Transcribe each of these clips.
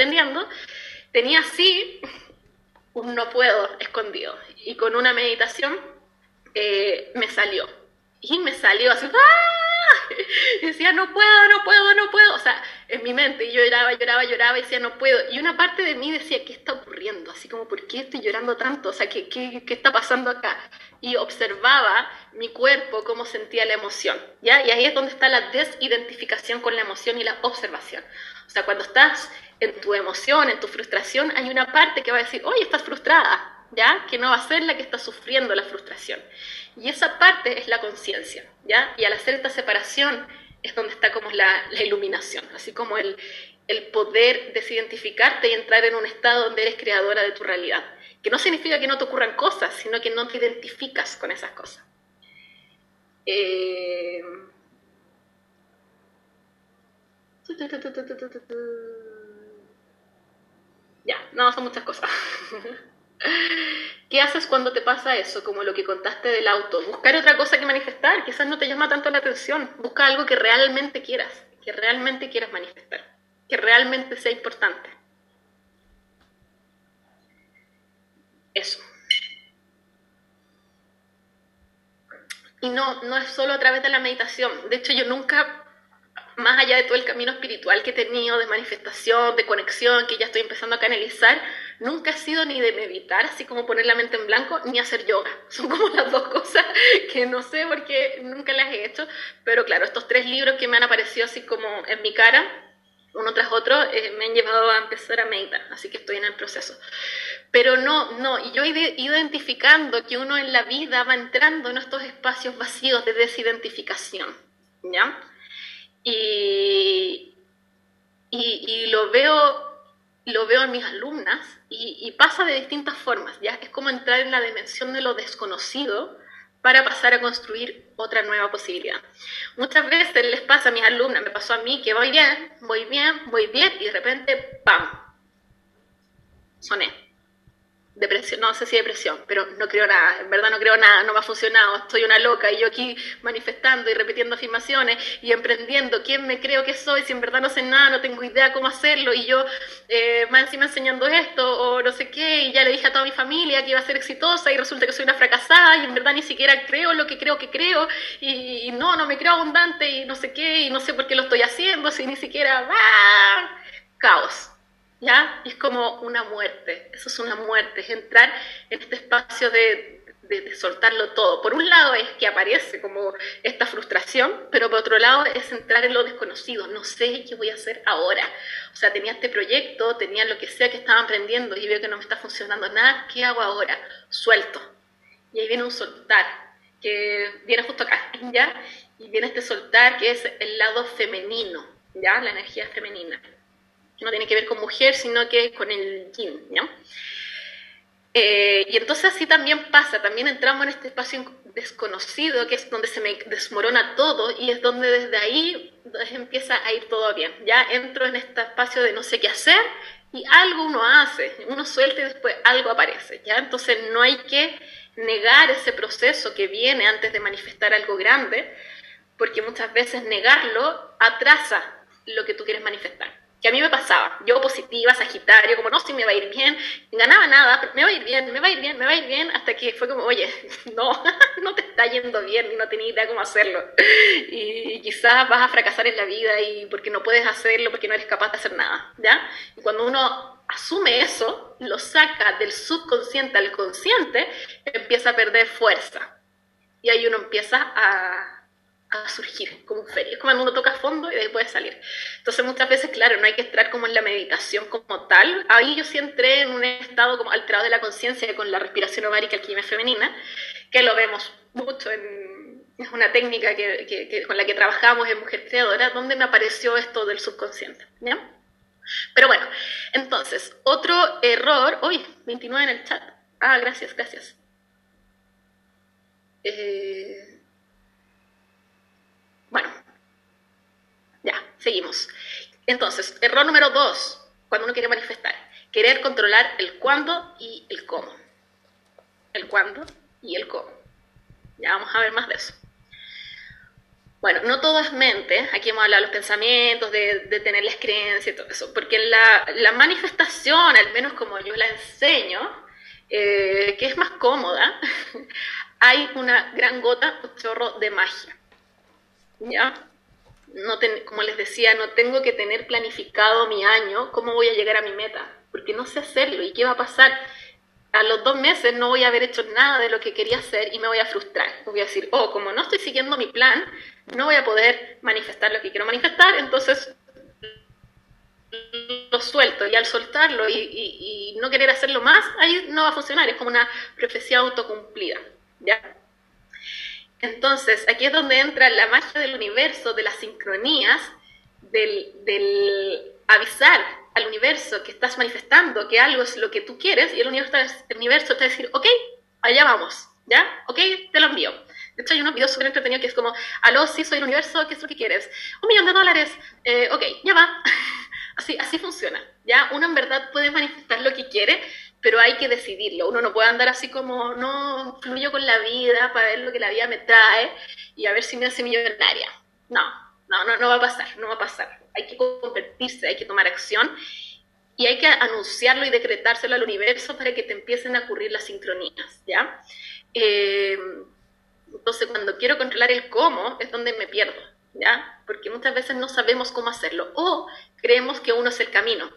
aprendiendo, tenía así un no puedo escondido. Y con una meditación eh, me salió. Y me salió así, ¡ah! Y decía, no puedo, no puedo, no puedo. O sea, en mi mente, y yo lloraba, lloraba, lloraba y decía, no puedo. Y una parte de mí decía, ¿qué está ocurriendo? Así como, ¿por qué estoy llorando tanto? O sea, ¿qué, qué, qué está pasando acá? Y observaba mi cuerpo, cómo sentía la emoción. ¿ya? Y ahí es donde está la desidentificación con la emoción y la observación. O sea, cuando estás en tu emoción, en tu frustración, hay una parte que va a decir, oye, estás frustrada, ¿ya? Que no va a ser la que está sufriendo la frustración. Y esa parte es la conciencia, ¿ya? Y al hacer esta separación es donde está como la, iluminación, así como el, el poder desidentificarte y entrar en un estado donde eres creadora de tu realidad. Que no significa que no te ocurran cosas, sino que no te identificas con esas cosas. Eh... Ya, no, son muchas cosas. ¿Qué haces cuando te pasa eso? Como lo que contaste del auto. Buscar otra cosa que manifestar. Quizás no te llama tanto la atención. Busca algo que realmente quieras, que realmente quieras manifestar, que realmente sea importante. Eso. Y no, no es solo a través de la meditación. De hecho, yo nunca más allá de todo el camino espiritual que he tenido, de manifestación, de conexión, que ya estoy empezando a canalizar, nunca ha sido ni de meditar, así como poner la mente en blanco, ni hacer yoga. Son como las dos cosas que no sé por qué nunca las he hecho, pero claro, estos tres libros que me han aparecido así como en mi cara, uno tras otro, eh, me han llevado a empezar a meditar, así que estoy en el proceso. Pero no, no, y yo he ido identificando que uno en la vida va entrando en estos espacios vacíos de desidentificación, ¿ya? Y, y, lo, veo, lo veo en mis alumnas y, pasa de distintas formas, ¿ya? Es como entrar en la dimensión de lo desconocido para pasar a construir otra nueva posibilidad. Muchas veces les pasa a mis alumnas, me pasó a mí, que voy bien, voy bien, voy bien, y de repente, ¡pam! Soné depresión, no sé si depresión, pero no creo nada, en verdad no creo nada, no me ha funcionado, estoy una loca y yo aquí manifestando y repitiendo afirmaciones y emprendiendo quién me creo que soy, si en verdad no sé nada, no tengo idea cómo hacerlo y yo eh, más encima enseñando esto o no sé qué y ya le dije a toda mi familia que iba a ser exitosa y resulta que soy una fracasada y en verdad ni siquiera creo lo que creo que creo y, no, no me creo abundante y no sé qué y no sé por qué lo estoy haciendo, si ni siquiera... ¡ah! Caos. ¿Ya? Es como una muerte, eso es una muerte, es entrar en este espacio de, soltarlo todo. Por un lado es que aparece como esta frustración, pero por otro lado es entrar en lo desconocido, no sé qué voy a hacer ahora. O sea, tenía este proyecto, tenía lo que sea que estaba emprendiendo y veo que no me está funcionando nada, ¿qué hago ahora? Suelto. Y ahí viene un soltar, que viene justo acá, ¿ya? Y viene este soltar que es el lado femenino, ¿ya? La energía femenina no tiene que ver con mujer, sino que con el yin, ¿no? Eh, y entonces así también pasa, también entramos en este espacio desconocido, que es donde se me desmorona todo y es donde desde ahí empieza a ir todo bien. Ya entro en este espacio de no sé qué hacer y algo uno hace, uno suelta y después algo aparece. ¿ya? Entonces no hay que negar ese proceso que viene antes de manifestar algo grande, porque muchas veces negarlo atrasa lo que tú quieres manifestar que a mí me pasaba. Yo positiva, Sagitario, como no, si me va a ir bien, ganaba nada, me va a ir bien, me va a ir bien, me va a ir bien, hasta que fue como, oye, no, no te está yendo bien y no tenía idea cómo hacerlo. Y, quizás vas a fracasar en la vida y porque no puedes hacerlo, porque no eres capaz de hacer nada, ¿ya? Y cuando uno asume eso, lo saca del subconsciente al consciente, empieza a perder fuerza. Y ahí uno empieza a a surgir como un feria. Es como cuando uno toca fondo y de salir. Entonces muchas veces, claro, no hay que entrar como en la meditación como tal. Ahí yo sí entré en un estado como alterado de la conciencia con la respiración ovárica alquimia femenina, que lo vemos mucho en... Es una técnica que, con la que trabajamos en Mujer Creadora, donde me apareció esto del subconsciente. ¿ya? Pero bueno, entonces, otro error... Uy, 29 en el chat. Ah, gracias, gracias. Eh, bueno, ya, seguimos. Entonces, error número dos, cuando uno quiere manifestar, querer controlar el cuándo y el cómo. El cuándo y el cómo. Ya vamos a ver más de eso. Bueno, no todo es mente, aquí hemos hablado de los pensamientos, de, tener las creencias y todo eso, porque la, la manifestación, al menos como yo la enseño, eh, que es más cómoda, hay una gran gota, un chorro de magia. ¿Ya? No como les decía, no tengo que tener planificado mi año, cómo voy a llegar a mi meta, porque no sé hacerlo y qué va a pasar a los dos meses no voy a haber hecho nada de lo que quería hacer y me voy a frustrar. Voy a decir, oh, como no estoy siguiendo mi plan, no voy a poder manifestar lo que quiero manifestar, entonces lo suelto y al soltarlo y, no querer hacerlo más, ahí no va a funcionar, es como una profecía autocumplida. ¿ya? Entonces, aquí es donde entra la magia del universo, de las sincronías, del, del avisar al universo que estás manifestando que algo es lo que tú quieres y el universo, el universo te a decir, ok, allá vamos, ¿ya? Ok, te lo envío. De hecho, hay unos videos súper entretenidos que es como, aló, sí, soy el universo, ¿qué es lo que quieres? Un millón de dólares, eh, ok, ya va. así, así funciona, ¿ya? Uno en verdad puede manifestar lo que quiere, pero hay que decidirlo. Uno no puede andar así como, no, fluyo con la vida para ver lo que la vida me trae y a ver si me hace millonaria. No, no, no, no va a pasar, no va a pasar hay que convertirse, hay que tomar acción y hay que anunciarlo y decretárselo al universo para que te empiecen a ocurrir las sincronías, ¿ya? Eh, entonces, cuando quiero controlar el cómo, es donde me pierdo, ¿ya? Porque muchas veces no sabemos cómo hacerlo o creemos que uno es el camino,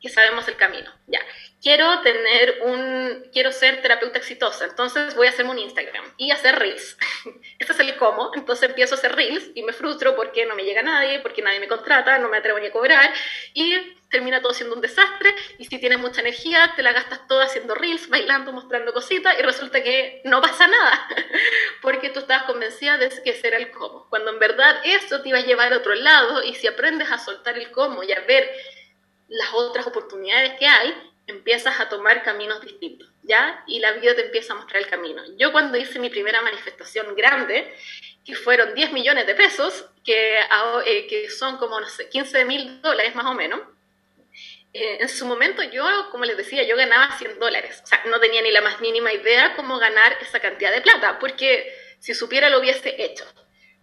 que sabemos el camino, ¿ya? quiero tener un, quiero ser terapeuta exitosa, entonces voy a hacerme un Instagram y hacer reels. Este es el cómo, entonces empiezo a hacer reels y me frustro porque no me llega nadie, porque nadie me contrata, no me atrevo ni a cobrar y termina todo siendo un desastre y si tienes mucha energía te la gastas toda haciendo reels, bailando, mostrando cositas y resulta que no pasa nada porque tú estabas convencida de que ese era el cómo, cuando en verdad eso te iba a llevar a otro lado y si aprendes a soltar el cómo y a ver las otras oportunidades que hay, empiezas a tomar caminos distintos, ¿ya? Y la vida te empieza a mostrar el camino. Yo cuando hice mi primera manifestación grande, que fueron 10 millones de pesos, que, eh, que son como, no sé, 15 mil dólares más o menos, eh, en su momento yo, como les decía, yo ganaba 100 dólares. O sea, no tenía ni la más mínima idea cómo ganar esa cantidad de plata, porque si supiera lo hubiese hecho.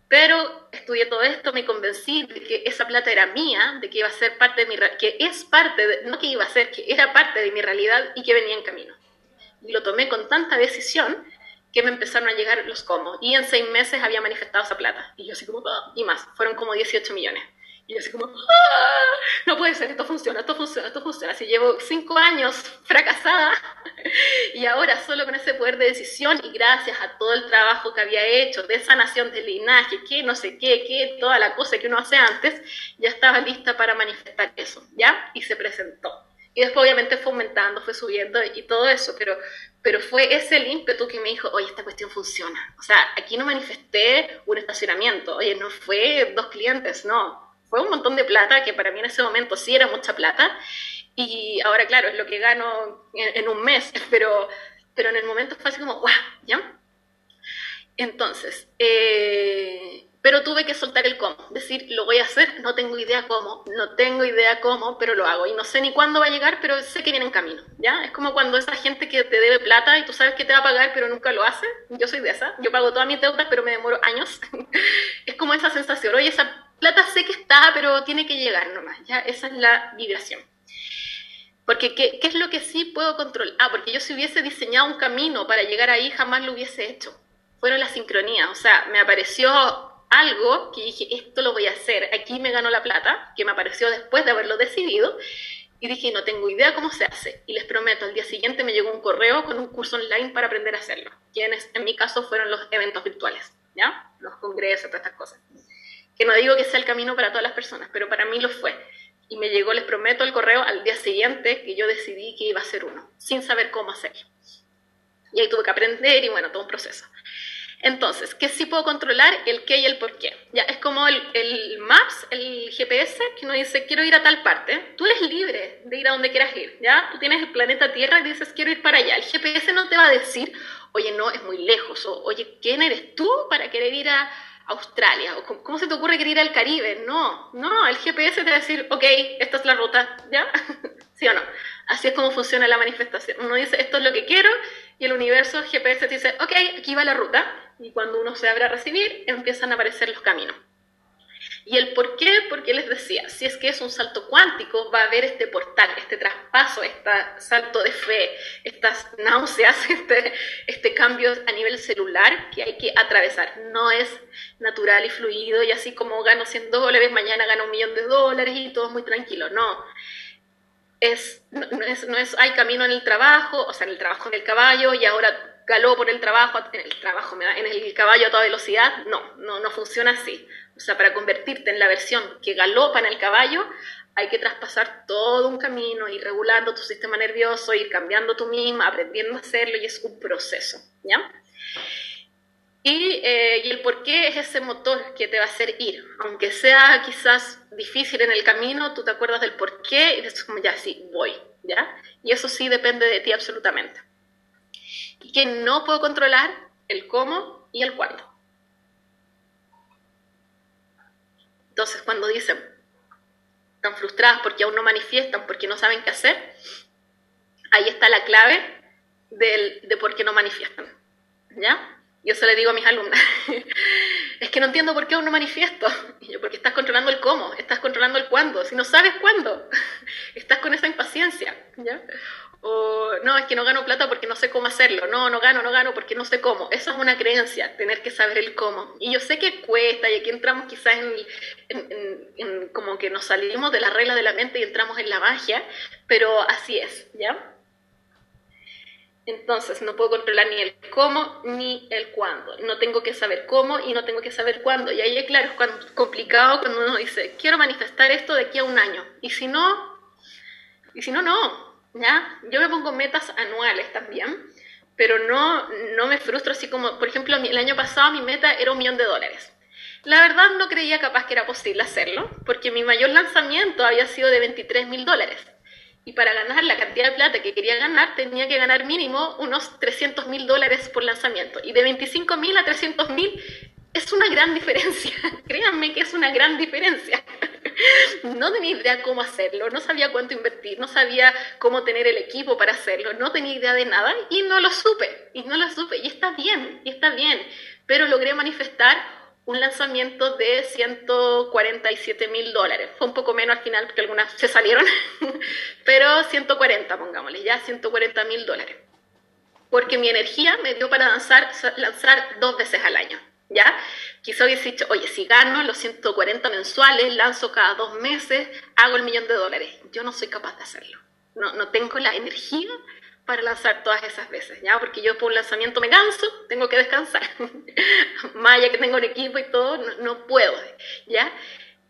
Pero estudié todo esto, me convencí de que esa plata era mía, de que iba a ser parte de mi que es parte, de, no que iba a ser, que era parte de mi realidad y que venía en camino. Y lo tomé con tanta decisión que me empezaron a llegar los cómo. Y en seis meses había manifestado esa plata. Y yo así como, ah", y más, fueron como 18 millones. Y así como, ¡Ah! no puede ser, esto funciona, esto funciona, esto funciona. Así llevo cinco años fracasada y ahora solo con ese poder de decisión y gracias a todo el trabajo que había hecho de sanación del linaje, que no sé qué, que toda la cosa que uno hace antes, ya estaba lista para manifestar eso, ¿ya? Y se presentó. Y después obviamente fue aumentando, fue subiendo y todo eso, pero, pero fue ese el ímpetu que me dijo, oye, esta cuestión funciona. O sea, aquí no manifesté un estacionamiento, oye, no fue dos clientes, no, fue un montón de plata, que para mí en ese momento sí era mucha plata, y ahora claro, es lo que gano en, un mes, pero, pero en el momento fue así como, ¡guau! ¿Ya? Entonces, eh, pero tuve que soltar el cómo, decir, lo voy a hacer, no tengo idea cómo, no tengo idea cómo, pero lo hago y no sé ni cuándo va a llegar, pero sé que viene en camino, ¿ya? Es como cuando esa gente que te debe plata y tú sabes que te va a pagar, pero nunca lo hace, yo soy de esa, yo pago todas mis deudas, pero me demoro años, es como esa sensación, oye, esa plata sé que está, pero tiene que llegar nomás, ¿ya? Esa es la vibración. Porque, ¿qué, ¿qué, es lo que sí puedo controlar? Ah, porque yo si hubiese diseñado un camino para llegar ahí, jamás lo hubiese hecho. Fueron las sincronías, o sea, me apareció algo que dije, esto lo voy a hacer, aquí me ganó la plata, que me apareció después de haberlo decidido, y dije, no tengo idea cómo se hace. Y les prometo, al día siguiente me llegó un correo con un curso online para aprender a hacerlo, quienes en mi caso fueron los eventos virtuales, ¿ya? Los congresos, todas estas cosas que no digo que sea el camino para todas las personas, pero para mí lo fue. Y me llegó, les prometo, el correo al día siguiente que yo decidí que iba a ser uno, sin saber cómo hacerlo. Y ahí tuve que aprender y bueno, todo un proceso. Entonces, ¿qué sí puedo controlar? El qué y el por qué. Ya, es como el, el, Maps, el GPS, que uno dice, quiero ir a tal parte. Tú eres libre de ir a donde quieras ir, ¿ya? Tú tienes el planeta Tierra y dices, quiero ir para allá. El GPS no te va a decir, oye, no, es muy lejos, o oye, ¿quién eres tú para querer ir a, Australia, o cómo se te ocurre querer ir al Caribe, no, no, el GPS te va a decir, ok, esta es la ruta, ¿ya? ¿Sí o no? Así es como funciona la manifestación. Uno dice, esto es lo que quiero, y el universo, GPS te dice, ok, aquí va la ruta, y cuando uno se abre a recibir, empiezan a aparecer los caminos. ¿Y el por qué? Porque les decía, si es que es un salto cuántico, va a haber este portal, este traspaso, este salto de fe, estas náuseas, este, este cambio a nivel celular que hay que atravesar. No es natural y fluido y así como gano 100 dólares, mañana gano un millón de dólares y todo muy tranquilo. No. No, es, no es, hay camino en el trabajo, o sea, en el trabajo en el caballo y ahora galó por el trabajo, en el trabajo, en el caballo a toda velocidad. No, no, no funciona así. O sea, para convertirte en la versión que galopa en el caballo, hay que traspasar todo un camino, ir regulando tu sistema nervioso, ir cambiando tú misma, aprendiendo a hacerlo y es un proceso, ¿ya? Y, eh, y, el por qué es ese motor que te va a hacer ir. Aunque sea quizás difícil en el camino, tú te acuerdas del por qué y dices como ya sí, voy, ¿ya? Y eso sí depende de ti absolutamente. Y que no puedo controlar el cómo y el cuándo. Entonces, cuando dicen, están frustradas porque aún no manifiestan, porque no saben qué hacer, ahí está la clave de por qué no manifiestan. ¿Ya? Yo se le digo a mis alumnas, es que no entiendo por qué aún no manifiesto. Yo, porque estás controlando el cómo, estás controlando el cuándo. Si no sabes cuándo, estás con esa impaciencia. ¿ya? O no, es que no gano plata porque no sé cómo hacerlo. No, no gano, no gano porque no sé cómo. Eso es una creencia, tener que saber el cómo. Y yo sé que cuesta y aquí entramos quizás en, como que nos salimos de la regla de la mente y entramos en la magia, pero así es, ¿ya? Entonces, no puedo controlar ni el cómo ni el cuándo. No tengo que saber cómo y no tengo que saber cuándo. Y ahí, claro, es complicado cuando uno dice, quiero manifestar esto de aquí a un año. Y si no, y si no, no. ¿ya? Yo me pongo metas anuales también, pero no, no me frustro así como, por ejemplo, el año pasado mi meta era un millón de dólares. La verdad no creía capaz que era posible hacerlo, porque mi mayor lanzamiento había sido de 23 mil dólares. Y para ganar la cantidad de plata que quería ganar, tenía que ganar mínimo unos 300 mil dólares por lanzamiento. Y de 25 mil a 300 mil es una gran diferencia. Créanme que es una gran diferencia. no tenía idea cómo hacerlo, no sabía cuánto invertir, no sabía cómo tener el equipo para hacerlo, no tenía idea de nada y no lo supe, y no lo supe, y está bien, y está bien, pero logré manifestar un lanzamiento de 147 mil dólares. Fue un poco menos al final porque algunas se salieron, pero 140, pongámosle, ya 140 mil dólares. Porque mi energía me dio para lanzar, dos veces al año. ¿ya? Quizá hubiese dicho, oye, si gano los 140 mensuales, lanzo cada dos meses, hago el millón de dólares. Yo no soy capaz de hacerlo. No, no tengo la energía para lanzar todas esas veces, ¿ya? Porque yo por un lanzamiento me canso, tengo que descansar. Más que tengo un equipo y todo, no, puedo, ¿ya?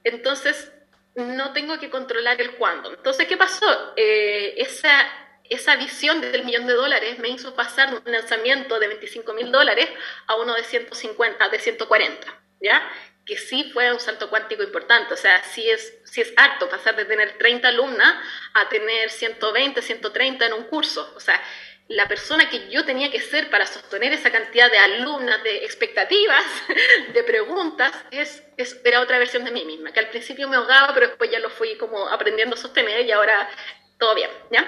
Entonces, no tengo que controlar el cuándo. Entonces, ¿qué pasó? Eh, esa esa visión del millón de dólares me hizo pasar un lanzamiento de 25 mil dólares a uno de 150, de 140, ¿ya? Que sí fue un salto cuántico importante, o sea, sí es, sí es harto pasar de tener 30 alumnas a tener 120, 130 en un curso, o sea, la persona que yo tenía que ser para sostener esa cantidad de alumnas, de expectativas, de preguntas, es, era otra versión de mí misma, que al principio me ahogaba, pero después ya lo fui como aprendiendo a sostener y ahora todo bien, ¿ya?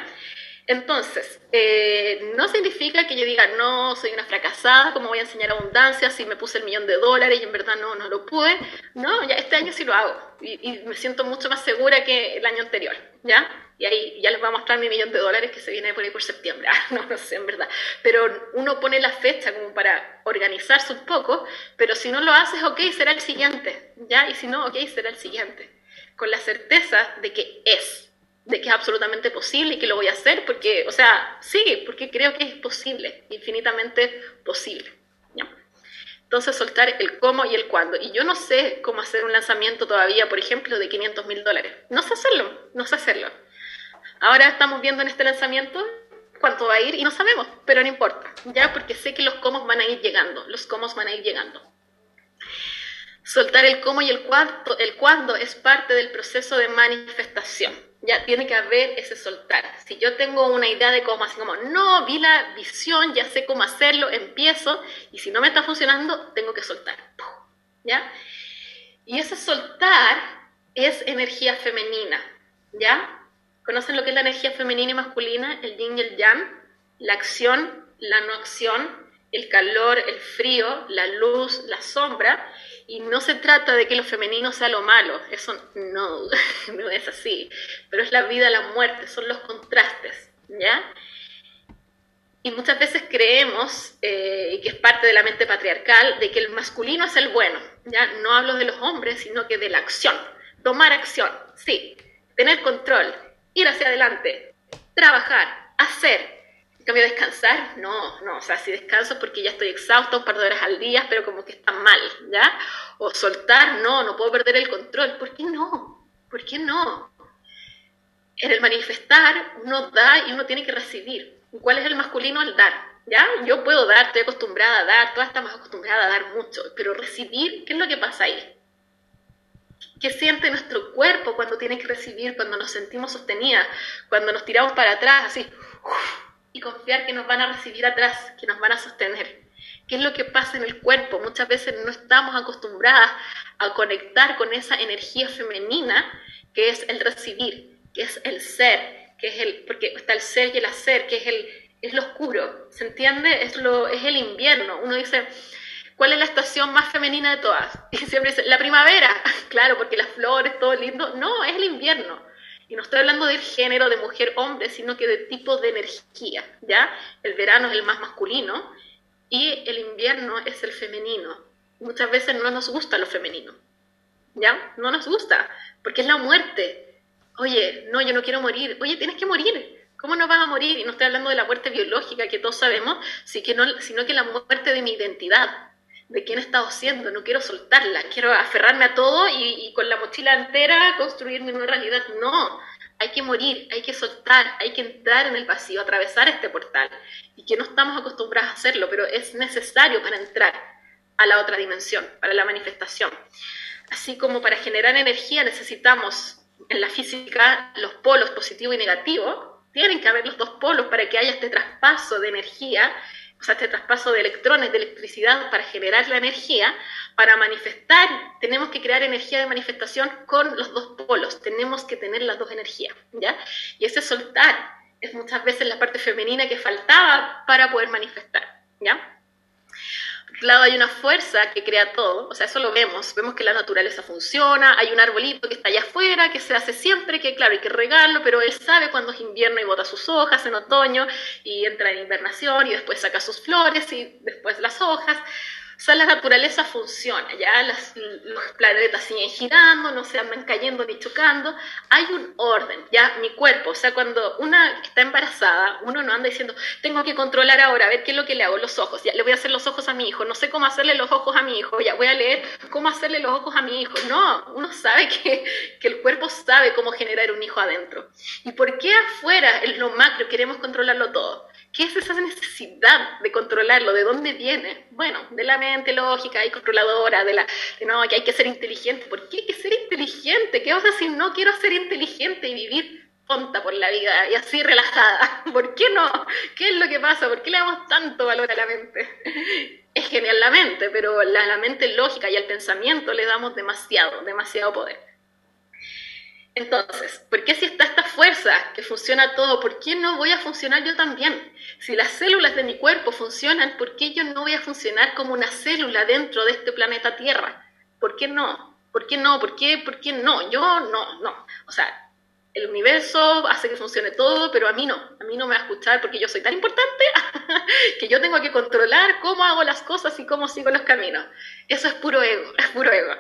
Entonces, eh, no significa que yo diga, no, soy una fracasada, ¿cómo voy a enseñar abundancia si me puse el millón de dólares y en verdad no, no lo pude? No, ya este año sí lo hago y, me siento mucho más segura que el año anterior, ¿ya? Y ahí ya les voy a mostrar mi millón de dólares que se viene por ahí por septiembre, no, no sé, en verdad. Pero uno pone la fecha como para organizarse un poco, pero si no lo haces, ok, será el siguiente, ¿ya? Y si no, ok, será el siguiente. Con la certeza de que es, de que es absolutamente posible y que lo voy a hacer porque, o sea, sí, porque creo que es posible, infinitamente posible. Entonces, soltar el cómo y el cuándo. Y yo no sé cómo hacer un lanzamiento todavía, por ejemplo, de 500 mil dólares. No sé hacerlo, no sé hacerlo. Ahora estamos viendo en este lanzamiento cuánto va a ir y no sabemos, pero no importa, ya porque sé que los cómo van a ir llegando, los cómo van a ir llegando. Soltar el cómo y el cuándo, el cuándo es parte del proceso de manifestación ya tiene que haber ese soltar. Si yo tengo una idea de cómo, así como, no, vi la visión, ya sé cómo hacerlo, empiezo, y si no me está funcionando, tengo que soltar. ¿Ya? Y ese soltar es energía femenina, ¿ya? ¿Conocen lo que es la energía femenina y masculina? El yin y el yang, la acción, la no acción, el calor, el frío, la luz, la sombra, y no se trata de que lo femenino sea lo malo, eso no, no es así, pero es la vida, la muerte, son los contrastes, ¿ya? Y muchas veces creemos, eh, y que es parte de la mente patriarcal, de que el masculino es el bueno, ¿ya? No hablo de los hombres, sino que de la acción, tomar acción, sí, tener control, ir hacia adelante, trabajar, hacer, cambio, descansar, no, no, o sea, si descanso porque ya estoy exhausto un par de horas al día, pero como que está mal, ¿ya? O soltar, no, no puedo perder el control. ¿Por qué no? ¿Por qué no? En el manifestar uno da y uno tiene que recibir. ¿Cuál es el masculino al dar? ¿Ya? Yo puedo dar, estoy acostumbrada a dar, todas estamos acostumbradas a dar mucho, pero recibir, ¿qué es lo que pasa ahí? ¿Qué siente nuestro cuerpo cuando tiene que recibir, cuando nos sentimos sostenidas, cuando nos tiramos para atrás, así, y confiar que nos van a recibir atrás, que nos van a sostener. ¿Qué es lo que pasa en el cuerpo? Muchas veces no estamos acostumbradas a conectar con esa energía femenina que es el recibir, que es el ser, que es el, porque está el ser y el hacer, que es el, es lo oscuro, ¿se entiende? Es, lo, es el invierno. Uno dice, ¿cuál es la estación más femenina de todas? Y siempre dice, la primavera, claro, porque las flores, todo lindo. No, es el invierno. Y no estoy hablando del género de mujer-hombre, sino que de tipo de energía, ¿ya? El verano es el más masculino y el invierno es el femenino. Muchas veces no nos gusta lo femenino, ¿ya? No nos gusta, porque es la muerte. Oye, no, yo no quiero morir. Oye, tienes que morir. ¿Cómo no vas a morir? Y no estoy hablando de la muerte biológica que todos sabemos, sino que la muerte de mi identidad, de quién he estado siendo, no quiero soltarla, quiero aferrarme a todo y, con la mochila entera construir mi nueva realidad. No, hay que morir, hay que soltar, hay que entrar en el vacío, atravesar este portal. Y que no estamos acostumbrados a hacerlo, pero es necesario para entrar a la otra dimensión, para la manifestación. Así como para generar energía necesitamos en la física los polos positivo y negativo, tienen que haber los dos polos para que haya este traspaso de energía o sea, este traspaso de electrones, de electricidad para generar la energía, para manifestar, tenemos que crear energía de manifestación con los dos polos, tenemos que tener las dos energías, ¿ya? Y ese soltar es muchas veces la parte femenina que faltaba para poder manifestar, ¿ya? Lado hay una fuerza que crea todo, o sea, eso lo vemos, vemos que la naturaleza funciona, hay un arbolito que está allá afuera, que se hace siempre, que claro, hay que regarlo, pero él sabe cuándo es invierno y bota sus hojas en otoño y entra en invernación y después saca sus flores y después las hojas. O sea, la naturaleza funciona, ya los planetas siguen girando, no se andan cayendo ni chocando, hay un orden, ya mi cuerpo, o sea, cuando una está embarazada, uno no anda diciendo, tengo que controlar ahora, a ver qué es lo que le hago, los ojos, ya le voy a hacer los ojos a mi hijo, no sé cómo hacerle los ojos a mi hijo, ya voy a leer cómo hacerle los ojos a mi hijo. No, uno sabe que, que el cuerpo sabe cómo generar un hijo adentro. ¿Y por qué afuera, en lo macro, queremos controlarlo todo? ¿Qué es esa necesidad de controlarlo? ¿De dónde viene? Bueno, de la mente lógica y controladora, de la no, que hay que ser inteligente. ¿Por qué hay que ser inteligente? ¿Qué pasa si no quiero ser inteligente y vivir tonta por la vida y así relajada? ¿Por qué no? ¿Qué es lo que pasa? ¿Por qué le damos tanto valor a la mente? Es genial la mente, pero a la mente lógica y al pensamiento le damos demasiado, demasiado poder. Entonces, ¿por qué si está esta fuerza que funciona todo, por qué no voy a funcionar yo también? Si las células de mi cuerpo funcionan, ¿por qué yo no voy a funcionar como una célula dentro de este planeta Tierra? ¿Por qué no? ¿Por qué no? ¿Por qué, ¿Por qué no? Yo no, no. O sea, el universo hace que funcione todo, pero a mí no. A mí no me va a escuchar porque yo soy tan importante que yo tengo que controlar cómo hago las cosas y cómo sigo los caminos. Eso es puro ego, es puro ego.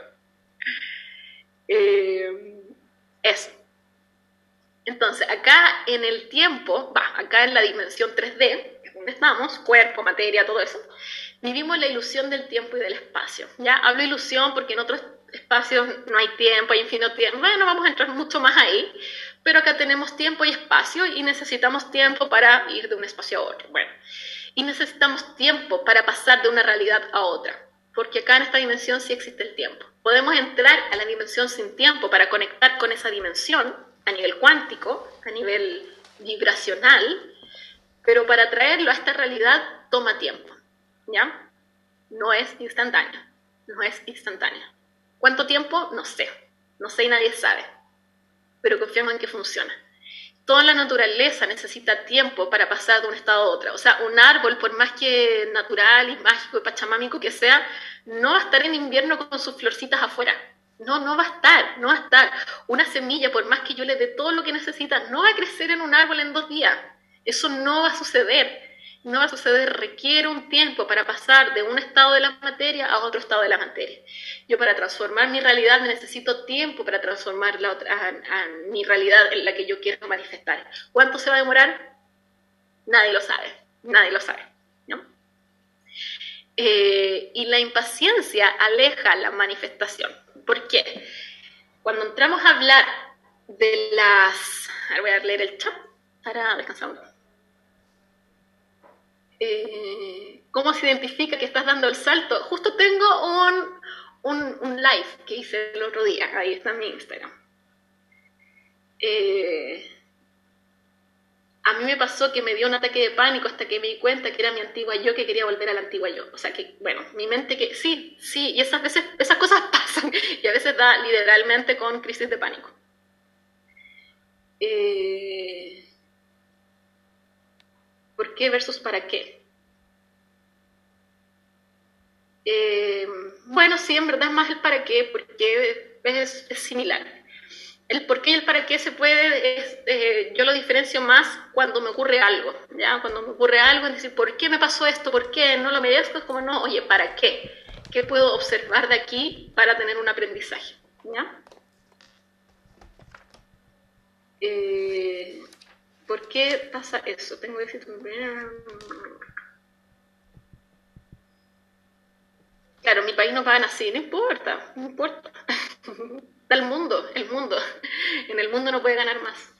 Eh, eso. Entonces, acá en el tiempo, acá en la dimensión 3D, que es donde estamos, cuerpo, materia, todo eso, vivimos la ilusión del tiempo y del espacio. Ya hablo ilusión porque en otros espacios no hay tiempo, hay infinito tiempo. Bueno, vamos a entrar mucho más ahí, pero acá tenemos tiempo y espacio y necesitamos tiempo para ir de un espacio a otro. Bueno, y necesitamos tiempo para pasar de una realidad a otra porque acá en esta dimensión sí existe el tiempo. Podemos entrar a la dimensión sin tiempo para conectar con esa dimensión a nivel cuántico, a nivel vibracional, pero para traerlo a esta realidad toma tiempo, ¿ya? No es instantáneo, no es instantáneo. ¿Cuánto tiempo? No sé, no sé y nadie sabe, pero confiamos en que funciona. Toda la naturaleza necesita tiempo para pasar de un estado a otro. O sea, un árbol, por más que natural y mágico y pachamámico que sea, no va a estar en invierno con sus florcitas afuera. No, no va a estar, no va a estar. Una semilla, por más que yo le dé todo lo que necesita, no va a crecer en un árbol en dos días. Eso no va a suceder no va a suceder, requiere un tiempo para pasar de un estado de la materia a otro estado de la materia. Yo para transformar mi realidad necesito tiempo para transformar la otra, a, mi realidad en la que yo quiero manifestar. ¿Cuánto se va a demorar? Nadie lo sabe, nadie lo sabe. Eh, y la impaciencia aleja la manifestación. ¿Por qué? Cuando entramos a hablar de las... Ahora voy a leer el chat para descansar un poco. Eh, cómo se identifica que estás dando el salto. Justo tengo un, un, live que hice el otro día, ahí está mi Instagram. Eh, a mí me pasó que me dio un ataque de pánico hasta que me di cuenta que era mi antigua yo que quería volver a la antigua yo. O sea que, bueno, mi mente que sí, sí, y esas veces, esas cosas pasan y a veces da literalmente con crisis de pánico. Eh, ¿Por qué versus para qué? Eh, bueno, sí, en verdad es más el para qué, porque es, similar. El por qué y el para qué se puede, eh, yo lo diferencio más cuando me ocurre algo, ¿ya? Cuando me ocurre algo, es decir, ¿por qué me pasó esto? ¿Por qué no lo merezco? Es como, no, oye, ¿para qué? ¿Qué puedo observar de aquí para tener un aprendizaje? ¿Ya? Eh, ¿Por qué pasa eso? Tengo éxito. Claro, mi país no pagan así, no importa, no importa. Da el mundo, el mundo. En el mundo no puede ganar más,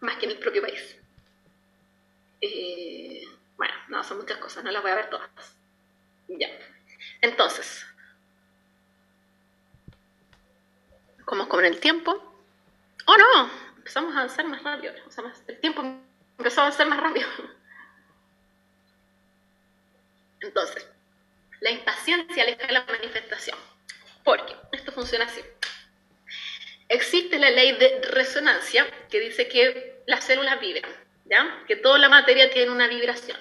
más que en el propio país. Eh, bueno, no, son muchas cosas, no las voy a ver todas. Ya. Entonces, como con el tiempo. ¡Oh no! Empezamos a avanzar más rápido, o sea, el tiempo empezó a avanzar más rápido. Entonces, la impaciencia aleja la manifestación. Porque esto funciona así. Existe la ley de resonancia que dice que las células vibran, ¿ya? Que toda la materia tiene una vibración.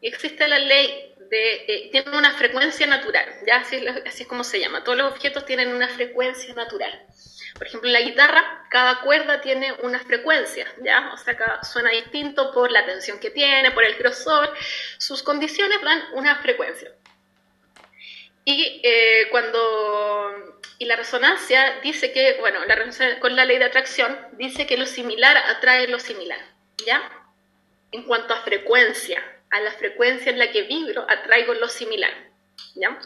Y existe la ley de, eh, tiene una frecuencia natural, ¿ya? Así es, así es como se llama. Todos los objetos tienen una frecuencia natural. Por ejemplo, la guitarra, cada cuerda tiene una frecuencia, ¿ya? O sea, cada, suena distinto por la tensión que tiene, por el grosor. Sus condiciones dan una frecuencia. Y eh, cuando y la resonancia dice que, bueno, la con la ley de atracción dice que lo similar atrae lo similar, ¿ya? En cuanto a frecuencia, a la frecuencia en la que vibro, atraigo lo similar, ¿ya?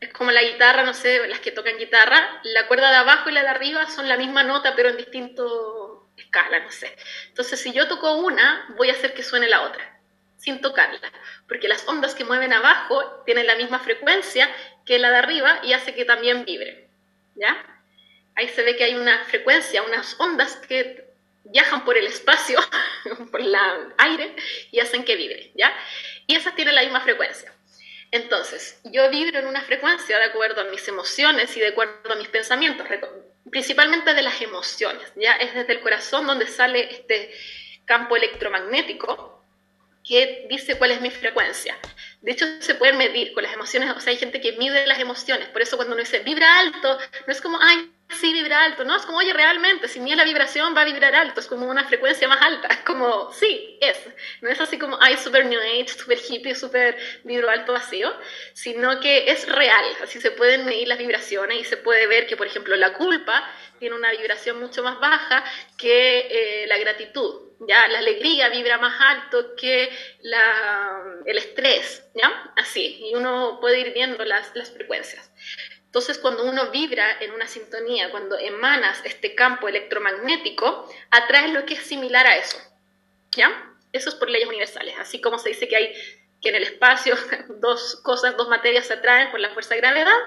Es como la guitarra, no sé, las que tocan guitarra, la cuerda de abajo y la de arriba son la misma nota, pero en distinto escala, no sé. Entonces, si yo toco una, voy a hacer que suene la otra, sin tocarla, porque las ondas que mueven abajo tienen la misma frecuencia que la de arriba y hace que también vibre, ¿ya? Ahí se ve que hay una frecuencia, unas ondas que viajan por el espacio, por el aire, y hacen que vibre, ¿ya? Y esas tienen la misma frecuencia. Entonces, yo vibro en una frecuencia de acuerdo a mis emociones y de acuerdo a mis pensamientos, principalmente de las emociones, ¿ya? Es desde el corazón donde sale este campo electromagnético que dice cuál es mi frecuencia. De hecho, se pueden medir con las emociones, o sea, hay gente que mide las emociones, por eso cuando uno dice vibra alto, no es como, ay, sí vibra alto, no, es como, oye, realmente, si mide la vibración va a vibrar alto, es como una frecuencia más alta, es como, sí, es, no es así como, ay, super new age, super hippie, super vibro alto vacío, sino que es real, así se pueden medir las vibraciones y se puede ver que, por ejemplo, la culpa tiene una vibración mucho más baja que eh, la gratitud, ¿ya? La alegría vibra más alto que la, el estrés, ¿ya? Así, y uno puede ir viendo las, las frecuencias. Entonces, cuando uno vibra en una sintonía, cuando emanas este campo electromagnético, atraes lo que es similar a eso, ¿ya? Eso es por leyes universales, así como se dice que hay que en el espacio dos cosas, dos materias se atraen por la fuerza de gravedad,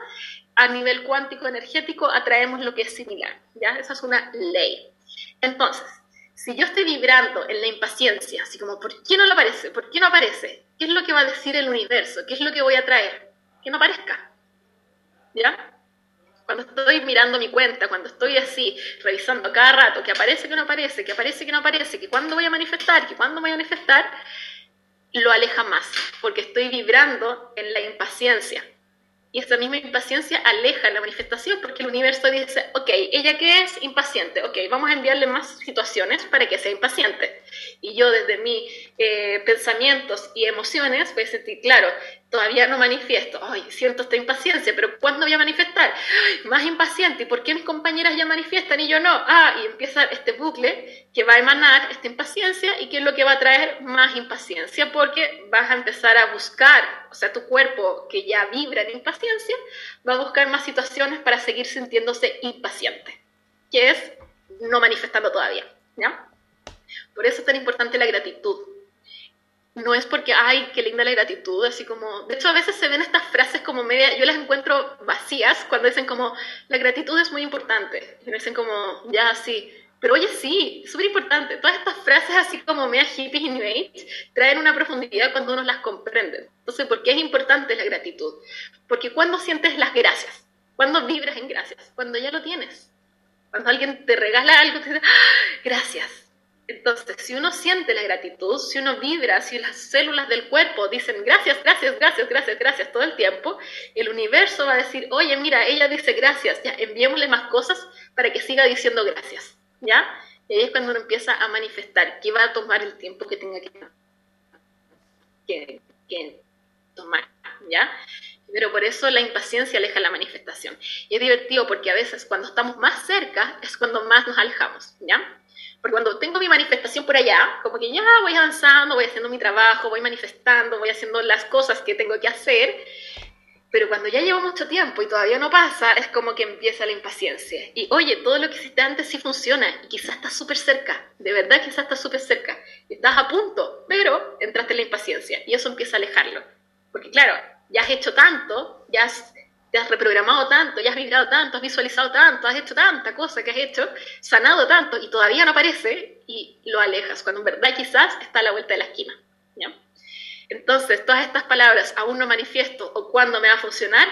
a nivel cuántico energético atraemos lo que es similar, ¿ya? Esa es una ley. Entonces, si yo estoy vibrando en la impaciencia, así como, ¿por qué no lo aparece? ¿Por qué no aparece? ¿Qué es lo que va a decir el universo? ¿Qué es lo que voy a traer? Que no aparezca. ¿Ya? cuando estoy mirando mi cuenta, cuando estoy así, revisando cada rato, que aparece, que no aparece, que aparece, que no aparece, que cuándo voy a manifestar, que cuándo voy a manifestar, lo aleja más, porque estoy vibrando en la impaciencia. Y esa misma impaciencia aleja la manifestación porque el universo dice, ok, ella que es impaciente, ok, vamos a enviarle más situaciones para que sea impaciente. Y yo desde mis eh, pensamientos y emociones voy a sentir, claro, todavía no manifiesto, ay, siento esta impaciencia, pero ¿cuándo voy a manifestar? más impaciente, ¿y por qué mis compañeras ya manifiestan y yo no? Ah, y empieza este bucle que va a emanar esta impaciencia y que es lo que va a traer más impaciencia, porque vas a empezar a buscar, o sea, tu cuerpo que ya vibra en impaciencia, va a buscar más situaciones para seguir sintiéndose impaciente, que es no manifestando todavía, ¿ya? Por eso es tan importante la gratitud no es porque, ay, qué linda la gratitud, así como, de hecho a veces se ven estas frases como media, yo las encuentro vacías cuando dicen como, la gratitud es muy importante, y me dicen como, ya, sí, pero oye, sí, súper importante, todas estas frases así como media hippies y new age traen una profundidad cuando uno las comprende. Entonces, ¿por qué es importante la gratitud? Porque cuando sientes las gracias, cuando vibras en gracias, cuando ya lo tienes, cuando alguien te regala algo, te dice, ¡Ah! gracias, entonces, si uno siente la gratitud, si uno vibra, si las células del cuerpo dicen gracias, gracias, gracias, gracias, gracias todo el tiempo, el universo va a decir, oye, mira, ella dice gracias, ya, enviémosle más cosas para que siga diciendo gracias, ¿ya? Y ahí es cuando uno empieza a manifestar, que va a tomar el tiempo que tenga que, que tomar, ¿ya? Pero por eso la impaciencia aleja la manifestación. Y es divertido porque a veces cuando estamos más cerca es cuando más nos alejamos, ¿ya? Porque cuando tengo mi manifestación por allá, como que ya voy avanzando, voy haciendo mi trabajo, voy manifestando, voy haciendo las cosas que tengo que hacer, pero cuando ya llevo mucho tiempo y todavía no pasa, es como que empieza la impaciencia. Y oye, todo lo que hiciste antes sí funciona y quizás estás súper cerca, de verdad quizás estás súper cerca, estás a punto, pero entraste en la impaciencia y eso empieza a alejarlo. Porque claro, ya has hecho tanto, ya has te has reprogramado tanto, ya has vibrado tanto, has visualizado tanto, has hecho tanta cosa que has hecho, sanado tanto y todavía no aparece y lo alejas, cuando en verdad quizás está a la vuelta de la esquina. Entonces, todas estas palabras, aún no manifiesto o cuándo me va a funcionar,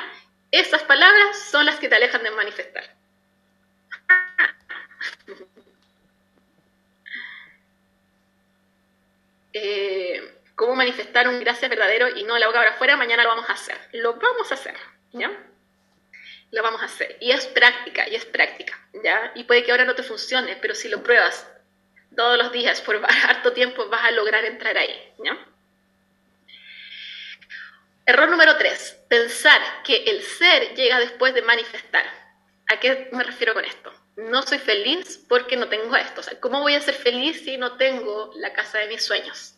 esas palabras son las que te alejan de manifestar. Eh, ¿Cómo manifestar un gracias verdadero y no la boca para afuera? Mañana lo vamos a hacer. Lo vamos a hacer. ¿Ya? Lo vamos a hacer. Y es práctica, y es práctica, ¿ya? Y puede que ahora no te funcione, pero si lo pruebas todos los días por harto tiempo vas a lograr entrar ahí, ¿ya? Error número tres, pensar que el ser llega después de manifestar. ¿A qué me refiero con esto? No soy feliz porque no tengo esto. O ¿cómo voy a ser feliz si no tengo la casa de mis sueños?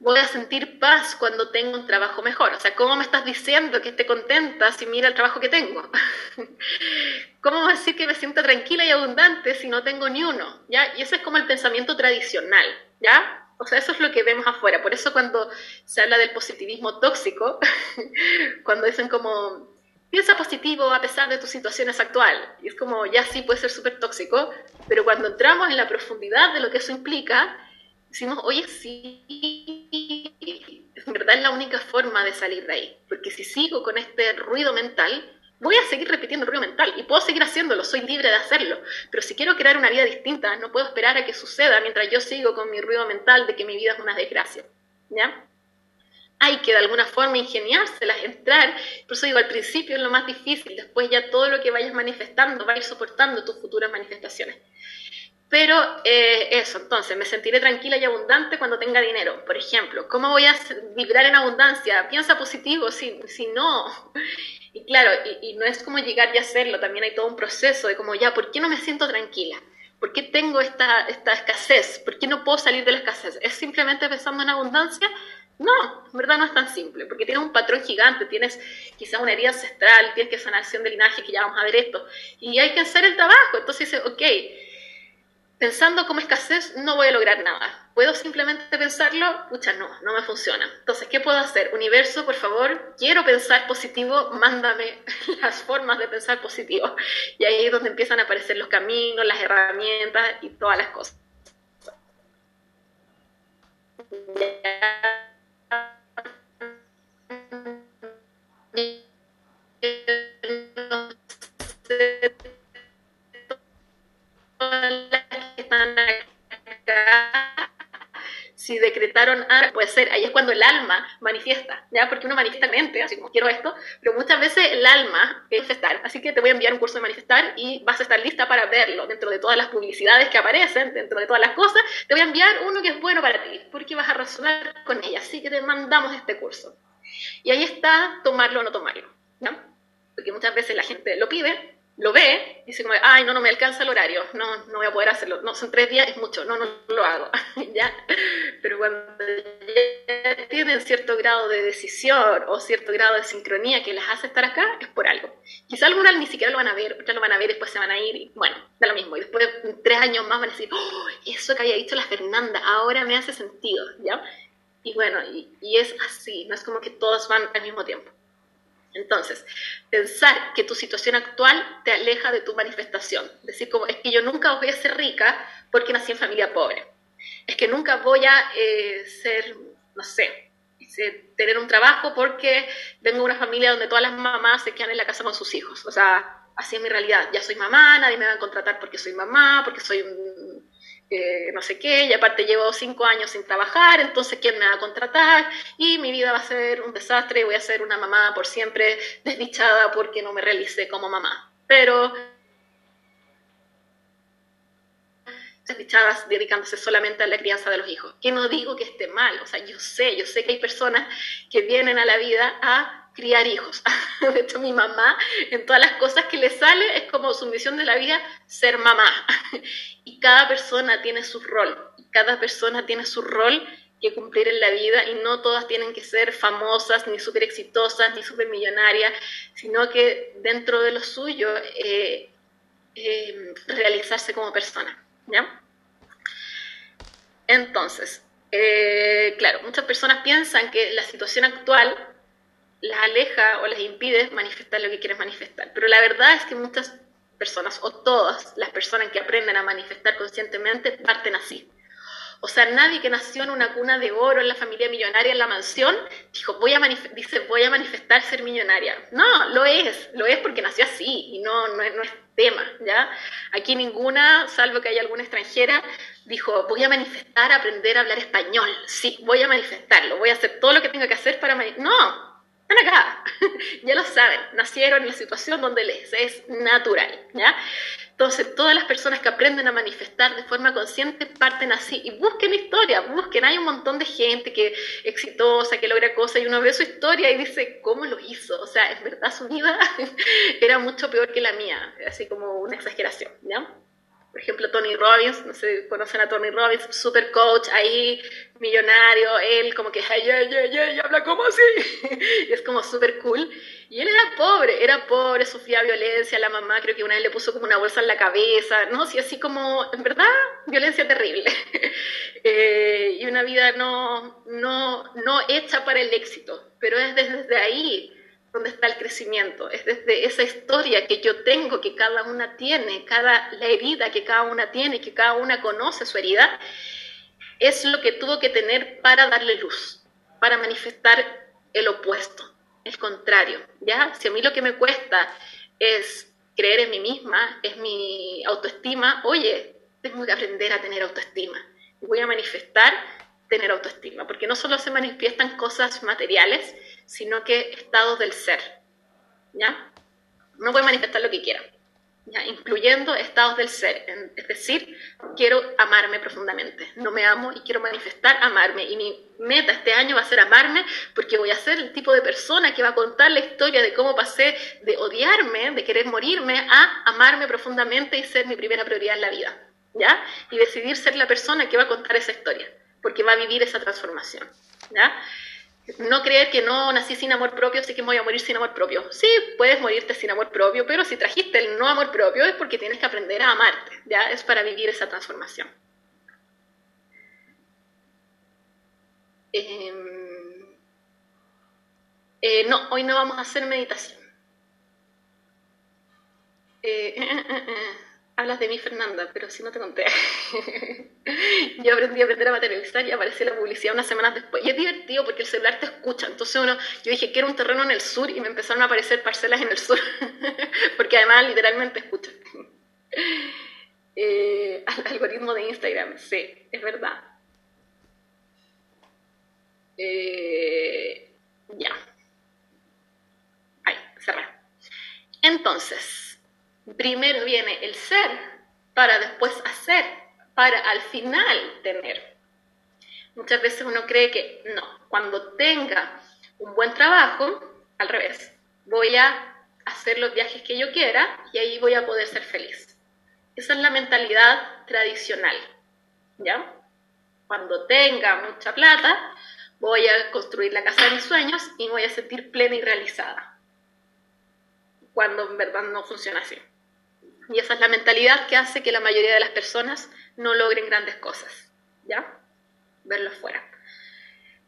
Voy a sentir paz cuando tengo un trabajo mejor. O sea, ¿cómo me estás diciendo que esté contenta si mira el trabajo que tengo? ¿Cómo a decir que me siento tranquila y abundante si no tengo ni uno? ¿Ya? Y ese es como el pensamiento tradicional, ¿ya? O sea, eso es lo que vemos afuera. Por eso cuando se habla del positivismo tóxico, cuando dicen como, piensa positivo a pesar de tus situaciones actuales. Y es como, ya sí puede ser súper tóxico, pero cuando entramos en la profundidad de lo que eso implica, decimos, oye, sí, verdad es la única forma de salir de ahí, porque si sigo con este ruido mental, voy a seguir repitiendo el ruido mental y puedo seguir haciéndolo, soy libre de hacerlo, pero si quiero crear una vida distinta, no puedo esperar a que suceda mientras yo sigo con mi ruido mental de que mi vida es una desgracia, ¿ya? Hay que de alguna forma ingeniárselas, entrar, por eso digo, al principio es lo más difícil, después ya todo lo que vayas manifestando va a ir soportando tus futuras manifestaciones. Pero eh, eso, entonces, me sentiré tranquila y abundante cuando tenga dinero. Por ejemplo, ¿cómo voy a vibrar en abundancia? Piensa positivo, si, si no. Y claro, y, no es como llegar y hacerlo, también hay todo un proceso de como, ya, ¿por qué no me siento tranquila? ¿Por qué tengo esta, esta escasez? ¿Por qué no puedo salir de la escasez? ¿Es simplemente pensando en abundancia? No, en verdad no es tan simple, porque tienes un patrón gigante, tienes quizás una herida ancestral, tienes que sanación de linaje, que ya vamos a ver esto, y hay que hacer el trabajo. Entonces dices, ok, pensando como escasez no voy a lograr nada. ¿Puedo simplemente pensarlo? Pucha, no, no me funciona. Entonces, ¿qué puedo hacer? Universo, por favor, quiero pensar positivo, mándame las formas de pensar positivo. Y ahí es donde empiezan a aparecer los caminos, las herramientas y todas las cosas. Si decretaron ah, puede ser, ahí es cuando el alma manifiesta, ¿ya? Porque uno manifiesta mente, así como quiero esto, pero muchas veces el alma es manifestar, así que te voy a enviar un curso de manifestar y vas a estar lista para verlo dentro de todas las publicidades que aparecen, dentro de todas las cosas, te voy a enviar uno que es bueno para ti, porque vas a razonar con ella, así que te mandamos este curso. Y ahí está tomarlo o no tomarlo, ¿ya? Porque muchas veces la gente lo pide, lo ve y dice como, ay, no, no me alcanza el horario, no, no voy a poder hacerlo, no, son tres días, es mucho, no, no lo hago, ¿ya? Pero cuando ya tienen cierto grado de decisión o cierto grado de sincronía que las hace estar acá, es por algo. Quizá algunas ni siquiera lo van a ver, otras lo van a ver, después se van a ir, y bueno, da lo mismo. Y después, tres años más, van a decir, oh, eso que había dicho la Fernanda, ahora me hace sentido, ¿ya? Y bueno, y, y es así, no es como que todos van al mismo tiempo. Entonces, pensar que tu situación actual te aleja de tu manifestación. Decir como, es que yo nunca voy a ser rica porque nací en familia pobre. Es que nunca voy a eh, ser, no sé, tener un trabajo porque vengo de una familia donde todas las mamás se quedan en la casa con sus hijos. O sea, así es mi realidad. Ya soy mamá, nadie me va a contratar porque soy mamá, porque soy un no sé qué, y aparte llevo cinco años sin trabajar, entonces ¿quién me va a contratar? Y mi vida va a ser un desastre voy a ser una mamá por siempre desdichada porque no me realicé como mamá. Pero desdichadas dedicándose solamente a la crianza de los hijos. Que no digo que esté mal, o sea, yo sé, yo sé que hay personas que vienen a la vida a criar hijos. De hecho, mi mamá, en todas las cosas que le sale, es como su misión de la vida, ser mamá. Y cada persona tiene su rol, cada persona tiene su rol que cumplir en la vida y no todas tienen que ser famosas, ni súper exitosas, ni súper millonarias, sino que dentro de lo suyo eh, eh, realizarse como persona. ¿ya? Entonces, eh, claro, muchas personas piensan que la situación actual las aleja o les impide manifestar lo que quieres manifestar. Pero la verdad es que muchas personas, o todas las personas que aprenden a manifestar conscientemente, parten así. O sea, nadie que nació en una cuna de oro, en la familia millonaria, en la mansión, dijo, voy a dice, voy a manifestar ser millonaria. No, lo es, lo es porque nació así y no, no, es, tema, ¿ya? Aquí ninguna, salvo que haya alguna extranjera, dijo, voy a manifestar aprender a hablar español. Sí, voy a manifestarlo, voy a hacer todo lo que tenga que hacer para... No, están acá, ya lo saben, nacieron en la situación donde les es natural, ¿ya? Entonces, todas las personas que aprenden a manifestar de forma consciente parten así y busquen historia, busquen, hay un montón de gente que exitosa, que logra cosas y uno ve su historia y dice, ¿cómo lo hizo? O sea, es verdad, su vida era mucho peor que la mía, así como una exageración, ¿ya? Por ejemplo, Tony Robbins, no sé, conocen a Tony Robbins, super coach, ahí, millonario, él como que, ay, ay, ay, ay, habla como así, y es como súper cool. Y él era pobre, era pobre, sufría violencia, la mamá creo que una vez le puso como una bolsa en la cabeza, ¿no? Sí, así como, en verdad, violencia terrible. eh, y una vida no, no, no hecha para el éxito, pero es desde ahí donde está el crecimiento, es desde esa historia que yo tengo, que cada una tiene, cada, la herida que cada una tiene, que cada una conoce su herida, es lo que tuvo que tener para darle luz, para manifestar el opuesto, el contrario, ¿ya? Si a mí lo que me cuesta es creer en mí misma, es mi autoestima, oye, tengo que aprender a tener autoestima. Voy a manifestar tener autoestima, porque no solo se manifiestan cosas materiales, sino que estados del ser. ¿Ya? No a manifestar lo que quiera, ¿ya? incluyendo estados del ser. Es decir, quiero amarme profundamente. No me amo y quiero manifestar amarme. Y mi meta este año va a ser amarme porque voy a ser el tipo de persona que va a contar la historia de cómo pasé de odiarme, de querer morirme, a amarme profundamente y ser mi primera prioridad en la vida. ¿Ya? Y decidir ser la persona que va a contar esa historia, porque va a vivir esa transformación. ¿Ya? No creer que no nací sin amor propio, así que me voy a morir sin amor propio. Sí, puedes morirte sin amor propio, pero si trajiste el no amor propio es porque tienes que aprender a amarte, ¿ya? Es para vivir esa transformación. Em, eh, no, hoy no vamos a hacer meditación. Eh, eh, Hablas de mí, Fernanda, pero si no te conté. yo aprendí a aprender a materializar y apareció la publicidad unas semanas después. Y es divertido porque el celular te escucha. Entonces uno, yo dije que era un terreno en el sur y me empezaron a aparecer parcelas en el sur. porque además literalmente escucha. eh, al algoritmo de Instagram. Sí, es verdad. Eh, ya. Ahí, cerrar. Entonces, primero viene el ser para después hacer, para al final tener. Muchas veces uno cree que no, cuando tenga un buen trabajo, al revés, voy a hacer los viajes que yo quiera y ahí voy a poder ser feliz. Esa es la mentalidad tradicional, ¿ya? Cuando tenga mucha plata, voy a construir la casa de mis sueños y me voy a sentir plena y realizada. Cuando en verdad no funciona así. Y esa es la mentalidad que hace que la mayoría de las personas no logren grandes cosas, ¿ya? Verlo afuera.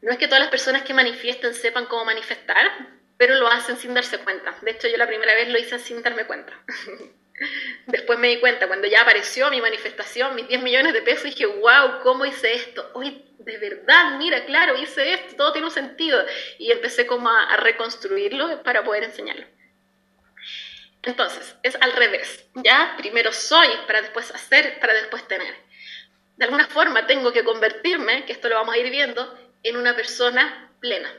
No es que todas las personas que manifiesten sepan cómo manifestar, pero lo hacen sin darse cuenta. De hecho, yo la primera vez lo hice sin darme cuenta. Después me di cuenta, cuando ya apareció mi manifestación, mis 10 millones de pesos, dije, wow, ¿cómo hice esto? Hoy, de verdad, mira, claro, hice esto, todo tiene un sentido. Y empecé como a, a reconstruirlo para poder enseñarlo. Entonces, es al revés, ¿ya? Primero soy para después hacer, para después tener. De alguna forma tengo que convertirme, que esto lo vamos a ir viendo, en una persona plena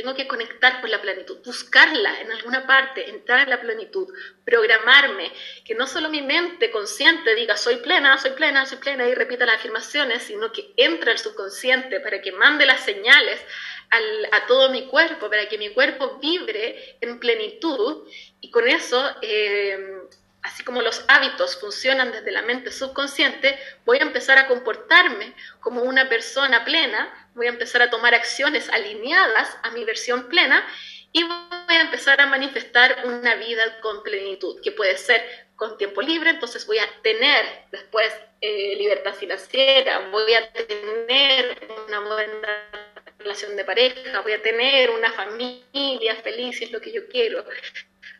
tengo que conectar con la plenitud, buscarla en alguna parte, entrar en la plenitud, programarme, que no solo mi mente consciente diga soy plena, soy plena, soy plena y repita las afirmaciones, sino que entre al subconsciente para que mande las señales a todo mi cuerpo, para que mi cuerpo vibre en plenitud y con eso... Eh, así como los hábitos funcionan desde la mente subconsciente, voy a empezar a comportarme como una persona plena, voy a empezar a tomar acciones alineadas a mi versión plena y voy a empezar a manifestar una vida con plenitud, que puede ser con tiempo libre, entonces voy a tener después eh, libertad financiera, voy a tener una buena relación de pareja, voy a tener una familia feliz, si es lo que yo quiero,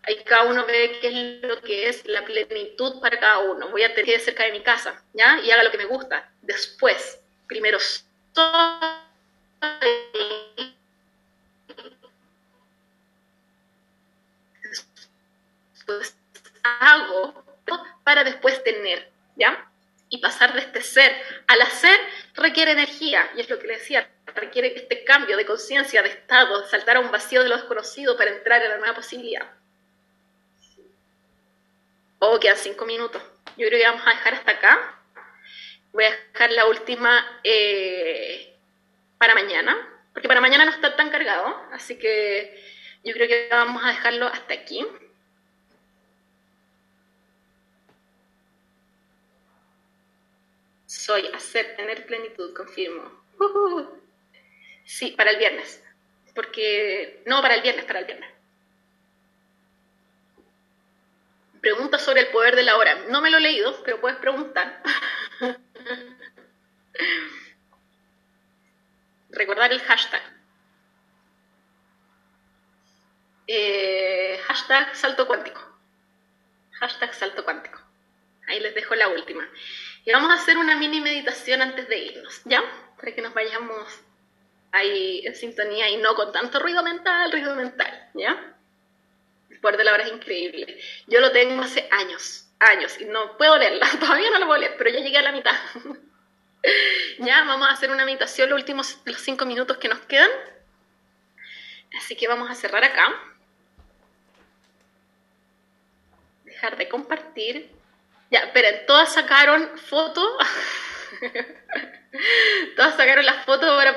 Ahí cada uno ve qué es lo que es la plenitud para cada uno. Voy a tener cerca de mi casa, ¿ya? Y haga lo que me gusta. Después, primero soy, hago para después tener, ¿ya? Y pasar de este ser al hacer requiere energía, y es lo que le decía, requiere este cambio de conciencia, de estado, saltar a un vacío de lo desconocido para entrar en la nueva posibilidad. Oh, quedan cinco minutos. Yo creo que vamos a dejar hasta acá. Voy a dejar la última eh, para mañana, porque para mañana no está tan cargado, así que yo creo que vamos a dejarlo hasta aquí. Soy hacer, tener plenitud, confirmo. Sí, para el viernes. Porque, no, para el viernes, para el viernes. Pregunta sobre el poder de la hora. No me lo he leído, pero puedes preguntar. Recordar el hashtag. Eh, hashtag salto cuántico. Hashtag salto cuántico. Ahí les dejo la última. Y vamos a hacer una mini meditación antes de irnos, ¿ya? Para que nos vayamos ahí en sintonía y no con tanto ruido mental, ruido mental, ¿ya? Poder de la hora es increíble. Yo lo tengo hace años, años, y no puedo leerla, todavía no lo puedo leer, pero ya llegué a la mitad. ya, vamos a hacer una meditación los últimos los cinco minutos que nos quedan. Así que vamos a cerrar acá. Dejar de compartir. Ya, esperen, todas sacaron foto. todas sacaron las fotos para